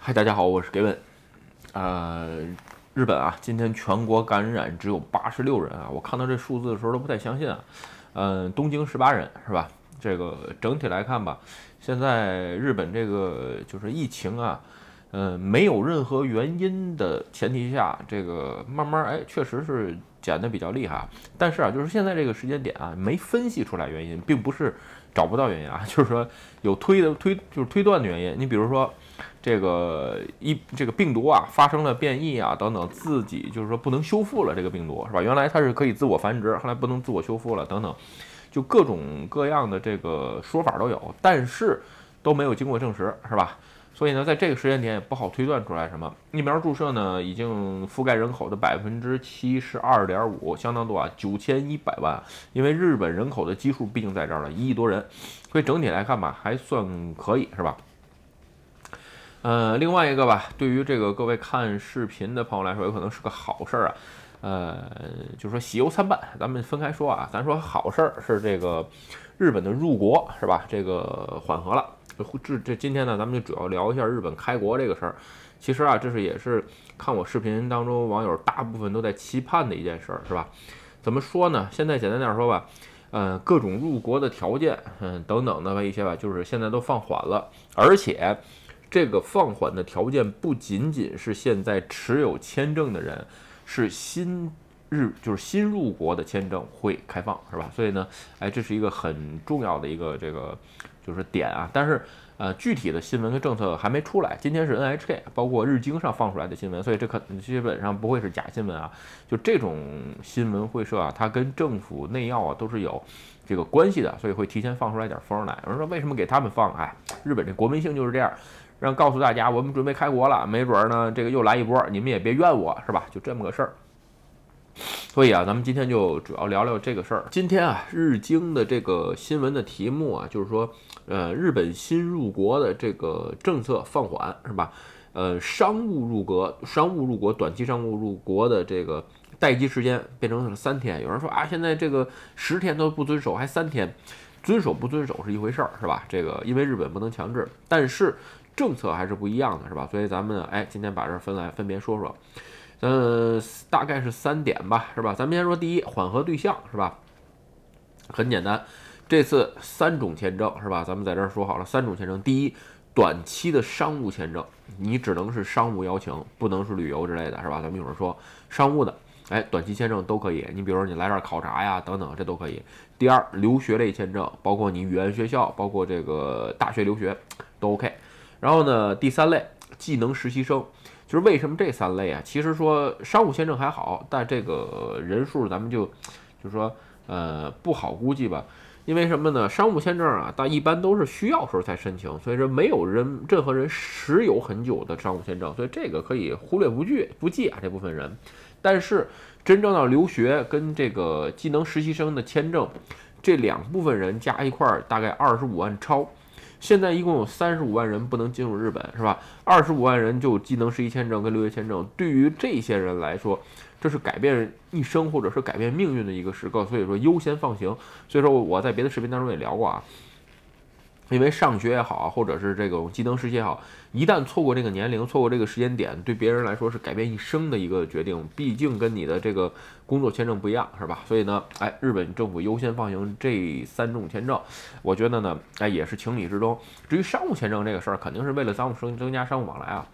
嗨，大家好，我是 Gavin。呃，日本啊，今天全国感染只有八十六人啊，我看到这数字的时候都不太相信啊。嗯，东京十八人是吧？这个整体来看吧，现在日本这个就是疫情啊，嗯，没有任何原因的前提下，这个慢慢哎，确实是减的比较厉害。但是啊，就是现在这个时间点啊，没分析出来原因，并不是找不到原因啊，就是说有推的推就是推断的原因。你比如说这个一这个病毒啊发生了变异啊等等，自己就是说不能修复了这个病毒是吧？原来它是可以自我繁殖，后来不能自我修复了等等。就各种各样的这个说法都有，但是都没有经过证实，是吧？所以呢，在这个时间点也不好推断出来什么。疫苗注射呢，已经覆盖人口的百分之七十二点五，相当多啊，九千一百万。因为日本人口的基数毕竟在这儿了，一亿多人，所以整体来看吧，还算可以，是吧？呃，另外一个吧，对于这个各位看视频的朋友来说，有可能是个好事儿啊。呃，就说喜忧参半，咱们分开说啊。咱说好事儿是这个日本的入国是吧？这个缓和了。这这今天呢，咱们就主要聊一下日本开国这个事儿。其实啊，这是也是看我视频当中网友大部分都在期盼的一件事儿，是吧？怎么说呢？现在简单点说吧，嗯，各种入国的条件，嗯，等等的一些吧，就是现在都放缓了，而且这个放缓的条件不仅仅是现在持有签证的人。是新日就是新入国的签证会开放是吧？所以呢，哎，这是一个很重要的一个这个就是点啊。但是呃，具体的新闻跟政策还没出来。今天是 NHK 包括日经上放出来的新闻，所以这可基本上不会是假新闻啊。就这种新闻会社啊，它跟政府内要啊都是有这个关系的，所以会提前放出来点风来。有人说为什么给他们放？哎，日本这国民性就是这样。让告诉大家，我们准备开国了，没准儿呢，这个又来一波，你们也别怨我，是吧？就这么个事儿。所以啊，咱们今天就主要聊聊这个事儿。今天啊，日经的这个新闻的题目啊，就是说，呃，日本新入国的这个政策放缓，是吧？呃，商务入国，商务入国，短期商务入国的这个待机时间变成了三天。有人说啊，现在这个十天都不遵守，还三天？遵守不遵守是一回事儿，是吧？这个因为日本不能强制，但是。政策还是不一样的，是吧？所以咱们哎，今天把这儿分来分别说说，嗯，大概是三点吧，是吧？咱们先说第一，缓和对象，是吧？很简单，这次三种签证，是吧？咱们在这儿说好了，三种签证。第一，短期的商务签证，你只能是商务邀请，不能是旅游之类的，是吧？咱们一会儿说商务的，哎，短期签证都可以。你比如说你来这儿考察呀，等等，这都可以。第二，留学类签证，包括你语言学校，包括这个大学留学，都 OK。然后呢，第三类技能实习生，就是为什么这三类啊？其实说商务签证还好，但这个人数咱们就就说呃不好估计吧。因为什么呢？商务签证啊，但一般都是需要时候才申请，所以说没有人任何人持有很久的商务签证，所以这个可以忽略不计不计啊这部分人。但是真正要留学跟这个技能实习生的签证，这两部分人加一块儿大概二十五万超。现在一共有三十五万人不能进入日本，是吧？二十五万人就技能实习签证跟留学签证，对于这些人来说，这是改变一生或者是改变命运的一个时刻，所以说优先放行。所以说我在别的视频当中也聊过啊。因为上学也好，或者是这种技能实习也好，一旦错过这个年龄，错过这个时间点，对别人来说是改变一生的一个决定。毕竟跟你的这个工作签证不一样，是吧？所以呢，哎，日本政府优先放行这三种签证，我觉得呢，哎，也是情理之中。至于商务签证这个事儿，肯定是为了商务增增加商务往来啊。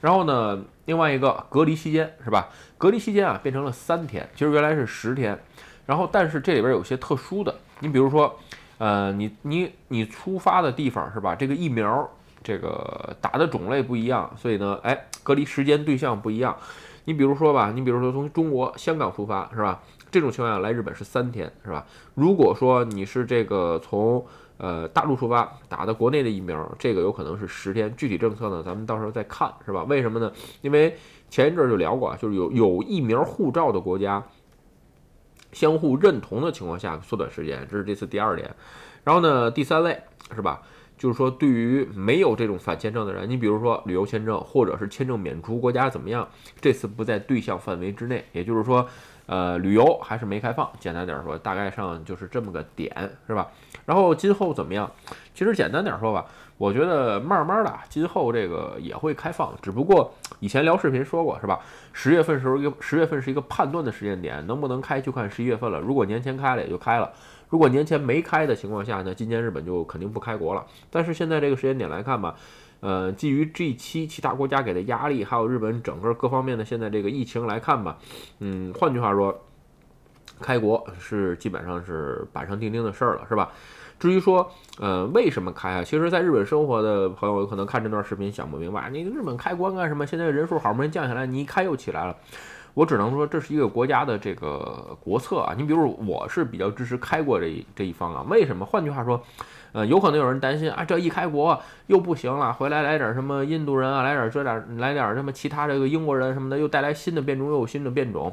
然后呢，另外一个隔离期间是吧？隔离期间啊，变成了三天，其实原来是十天。然后，但是这里边有些特殊的，你比如说。呃，你你你出发的地方是吧？这个疫苗这个打的种类不一样，所以呢，哎，隔离时间对象不一样。你比如说吧，你比如说从中国香港出发是吧？这种情况下来日本是三天是吧？如果说你是这个从呃大陆出发打的国内的疫苗，这个有可能是十天。具体政策呢，咱们到时候再看是吧？为什么呢？因为前一阵就聊过啊，就是有有疫苗护照的国家。相互认同的情况下缩短时间，这是这次第二点。然后呢，第三类是吧？就是说，对于没有这种反签证的人，你比如说旅游签证或者是签证免除国家怎么样？这次不在对象范围之内，也就是说，呃，旅游还是没开放。简单点说，大概上就是这么个点，是吧？然后今后怎么样？其实简单点说吧，我觉得慢慢的，今后这个也会开放。只不过以前聊视频说过，是吧？十月份时候一个十月份是一个判断的时间点，能不能开就看十一月份了。如果年前开了也就开了，如果年前没开的情况下呢，今年日本就肯定不开国了。但是现在这个时间点来看吧，呃，基于 G7 其他国家给的压力，还有日本整个各方面的现在这个疫情来看吧，嗯，换句话说，开国是基本上是板上钉钉的事儿了，是吧？至于说，呃，为什么开啊？其实，在日本生活的朋友可能看这段视频想不明白，你日本开关干什么？现在人数好不容易降下来，你一开又起来了。我只能说，这是一个国家的这个国策啊。你比如，我是比较支持开国这一这一方啊。为什么？换句话说，呃，有可能有人担心啊，这一开国又不行了，回来来点什么印度人啊，来点这点，来点什么其他这个英国人什么的，又带来新的变种，又有新的变种。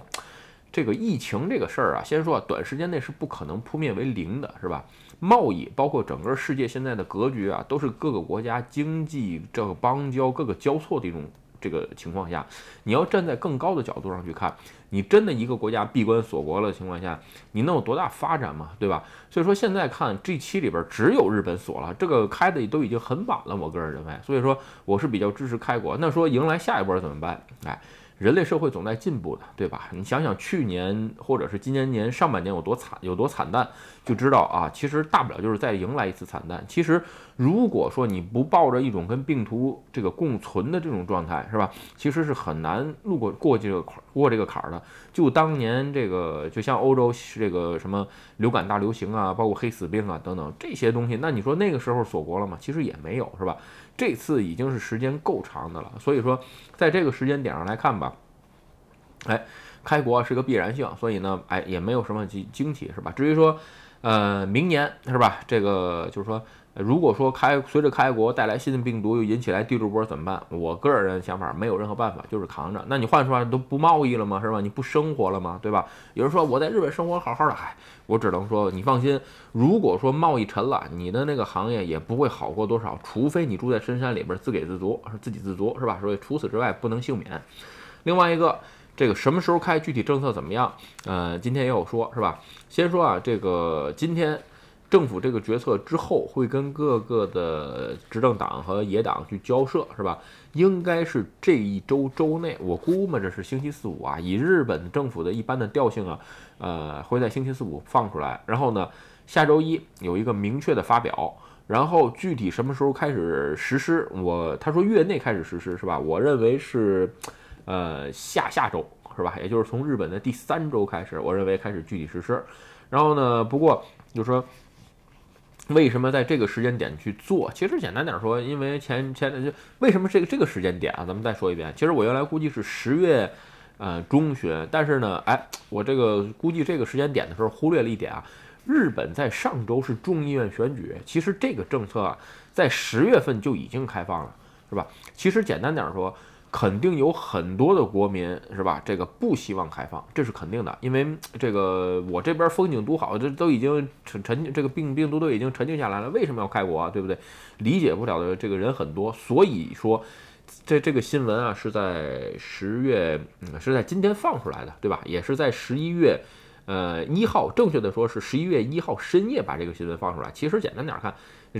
这个疫情这个事儿啊，先说啊，短时间内是不可能扑灭为零的，是吧？贸易包括整个世界现在的格局啊，都是各个国家经济这个邦交各个交错的一种这个情况下，你要站在更高的角度上去看，你真的一个国家闭关锁国的情况下，你能有多大发展嘛？对吧？所以说现在看 G 七里边只有日本锁了，这个开的都已经很晚了，我个人认为，所以说我是比较支持开国。那说迎来下一波怎么办？哎。人类社会总在进步的，对吧？你想想去年或者是今年年上半年有多惨，有多惨淡，就知道啊，其实大不了就是再迎来一次惨淡。其实如果说你不抱着一种跟病毒这个共存的这种状态，是吧？其实是很难路过过这个坎过这个坎儿的。就当年这个，就像欧洲这个什么流感大流行啊，包括黑死病啊等等这些东西，那你说那个时候锁国了吗？其实也没有，是吧？这次已经是时间够长的了，所以说，在这个时间点上来看吧，哎，开国是个必然性，所以呢，哎，也没有什么惊惊奇，是吧？至于说，呃，明年是吧？这个就是说。如果说开随着开国带来新的病毒又引起来第六波怎么办？我个人想法没有任何办法，就是扛着。那你换说话都不贸易了吗？是吧？你不生活了吗？对吧？有人说我在日本生活好好的，嗨，我只能说你放心。如果说贸易沉了，你的那个行业也不会好过多少，除非你住在深山里边自给自足，是自给自足是吧？所以除此之外不能幸免。另外一个，这个什么时候开，具体政策怎么样？呃，今天也有说是吧？先说啊，这个今天。政府这个决策之后，会跟各个的执政党和野党去交涉，是吧？应该是这一周周内，我估摸着是星期四五啊。以日本政府的一般的调性啊，呃，会在星期四五放出来。然后呢，下周一有一个明确的发表。然后具体什么时候开始实施，我他说月内开始实施，是吧？我认为是，呃，下下周，是吧？也就是从日本的第三周开始，我认为开始具体实施。然后呢，不过就说。为什么在这个时间点去做？其实简单点说，因为前前就为什么这个这个时间点啊？咱们再说一遍。其实我原来估计是十月，呃中旬，但是呢，哎，我这个估计这个时间点的时候忽略了一点啊。日本在上周是众议院选举，其实这个政策啊，在十月份就已经开放了，是吧？其实简单点说。肯定有很多的国民是吧？这个不希望开放，这是肯定的，因为这个我这边风景独好，这都已经沉沉，这个病病毒都已经沉静下来了，为什么要开国啊？对不对？理解不了的这个人很多，所以说这这个新闻啊是在十月，嗯，是在今天放出来的，对吧？也是在十一月，呃一号，正确的说是十一月一号深夜把这个新闻放出来。其实简单点看，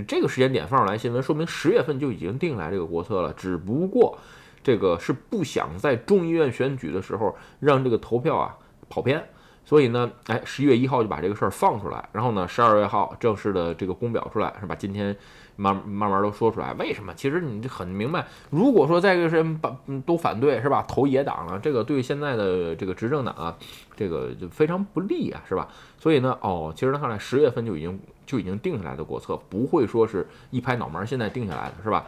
这个时间点放出来新闻，说明十月份就已经定来这个国策了，只不过。这个是不想在众议院选举的时候让这个投票啊跑偏，所以呢，哎，十一月一号就把这个事儿放出来，然后呢，十二月号正式的这个公表出来，是吧？今天慢慢慢都说出来，为什么？其实你很明白，如果说在这个时间把都反对，是吧？投野党了，这个对现在的这个执政党啊，这个就非常不利啊，是吧？所以呢，哦，其实看来十月份就已经就已经定下来的国策，不会说是一拍脑门现在定下来的，是吧？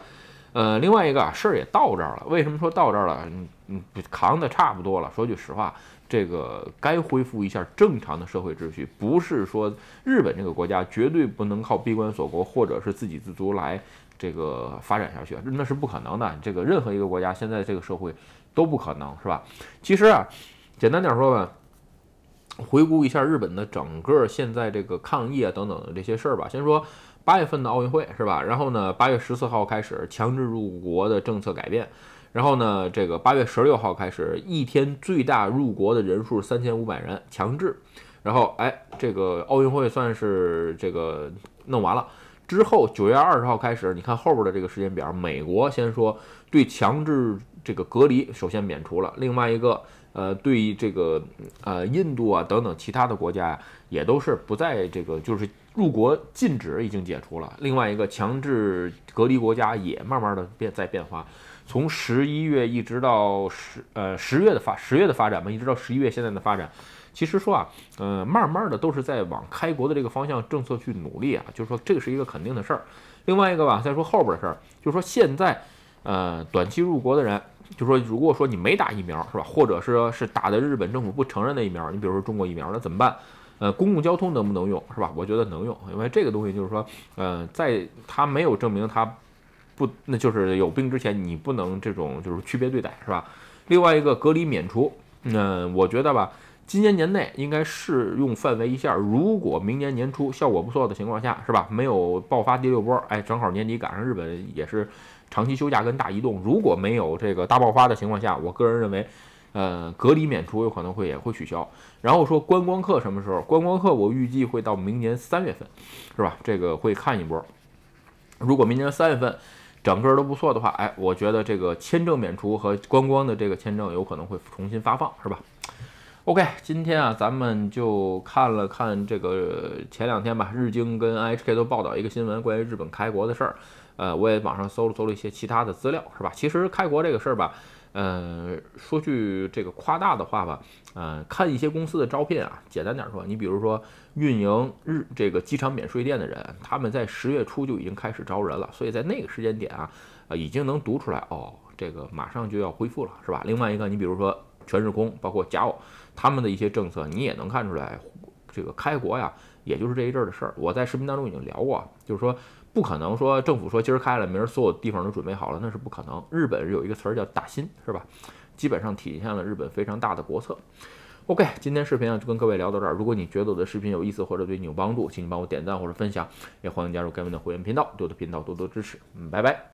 呃，另外一个，事儿也到这儿了。为什么说到这儿了？嗯嗯，扛的差不多了。说句实话，这个该恢复一下正常的社会秩序，不是说日本这个国家绝对不能靠闭关锁国或者是自给自足来这个发展下去，那是不可能的。这个任何一个国家现在这个社会都不可能，是吧？其实啊，简单点说吧，回顾一下日本的整个现在这个抗议啊等等的这些事儿吧，先说。八月份的奥运会是吧？然后呢，八月十四号开始强制入国的政策改变，然后呢，这个八月十六号开始一天最大入国的人数三千五百人强制，然后哎，这个奥运会算是这个弄完了。之后九月二十号开始，你看后边的这个时间表，美国先说对强制这个隔离首先免除了，另外一个呃对于这个呃印度啊等等其他的国家呀，也都是不在这个就是入国禁止已经解除了，另外一个强制隔离国家也慢慢的变在变化，从十一月一直到十呃十月的发十月的发展嘛，一直到十一月现在的发展。其实说啊，呃，慢慢的都是在往开国的这个方向政策去努力啊，就是说这个是一个肯定的事儿。另外一个吧，再说后边的事儿，就是说现在，呃，短期入国的人，就说如果说你没打疫苗是吧，或者是是打的日本政府不承认的疫苗，你比如说中国疫苗，那怎么办？呃，公共交通能不能用是吧？我觉得能用，因为这个东西就是说，呃，在他没有证明他不，那就是有病之前，你不能这种就是区别对待是吧？另外一个隔离免除，嗯，我觉得吧。今年年内应该适用范围一下，如果明年年初效果不错的情况下，是吧？没有爆发第六波，哎，正好年底赶上日本也是长期休假跟大移动，如果没有这个大爆发的情况下，我个人认为，呃，隔离免除有可能会也会取消。然后说观光客什么时候？观光客我预计会到明年三月份，是吧？这个会看一波。如果明年三月份整个都不错的话，哎，我觉得这个签证免除和观光的这个签证有可能会重新发放，是吧？OK，今天啊，咱们就看了看这个前两天吧，日经跟 NHK 都报道一个新闻，关于日本开国的事儿。呃，我也网上搜了搜了一些其他的资料，是吧？其实开国这个事儿吧，呃，说句这个夸大的话吧，呃，看一些公司的招聘啊，简单点说，你比如说运营日这个机场免税店的人，他们在十月初就已经开始招人了，所以在那个时间点啊，呃，已经能读出来哦，这个马上就要恢复了，是吧？另外一个，你比如说全日空，包括甲午。他们的一些政策，你也能看出来，这个开国呀，也就是这一阵儿的事儿。我在视频当中已经聊过，就是说不可能说政府说今儿开了，明儿所有地方都准备好了，那是不可能。日本有一个词儿叫打新，是吧？基本上体现了日本非常大的国策。OK，今天视频啊就跟各位聊到这儿。如果你觉得我的视频有意思或者对你有帮助，请你帮我点赞或者分享，也欢迎加入盖文的会员频道，对我的频道多多支持。嗯，拜拜。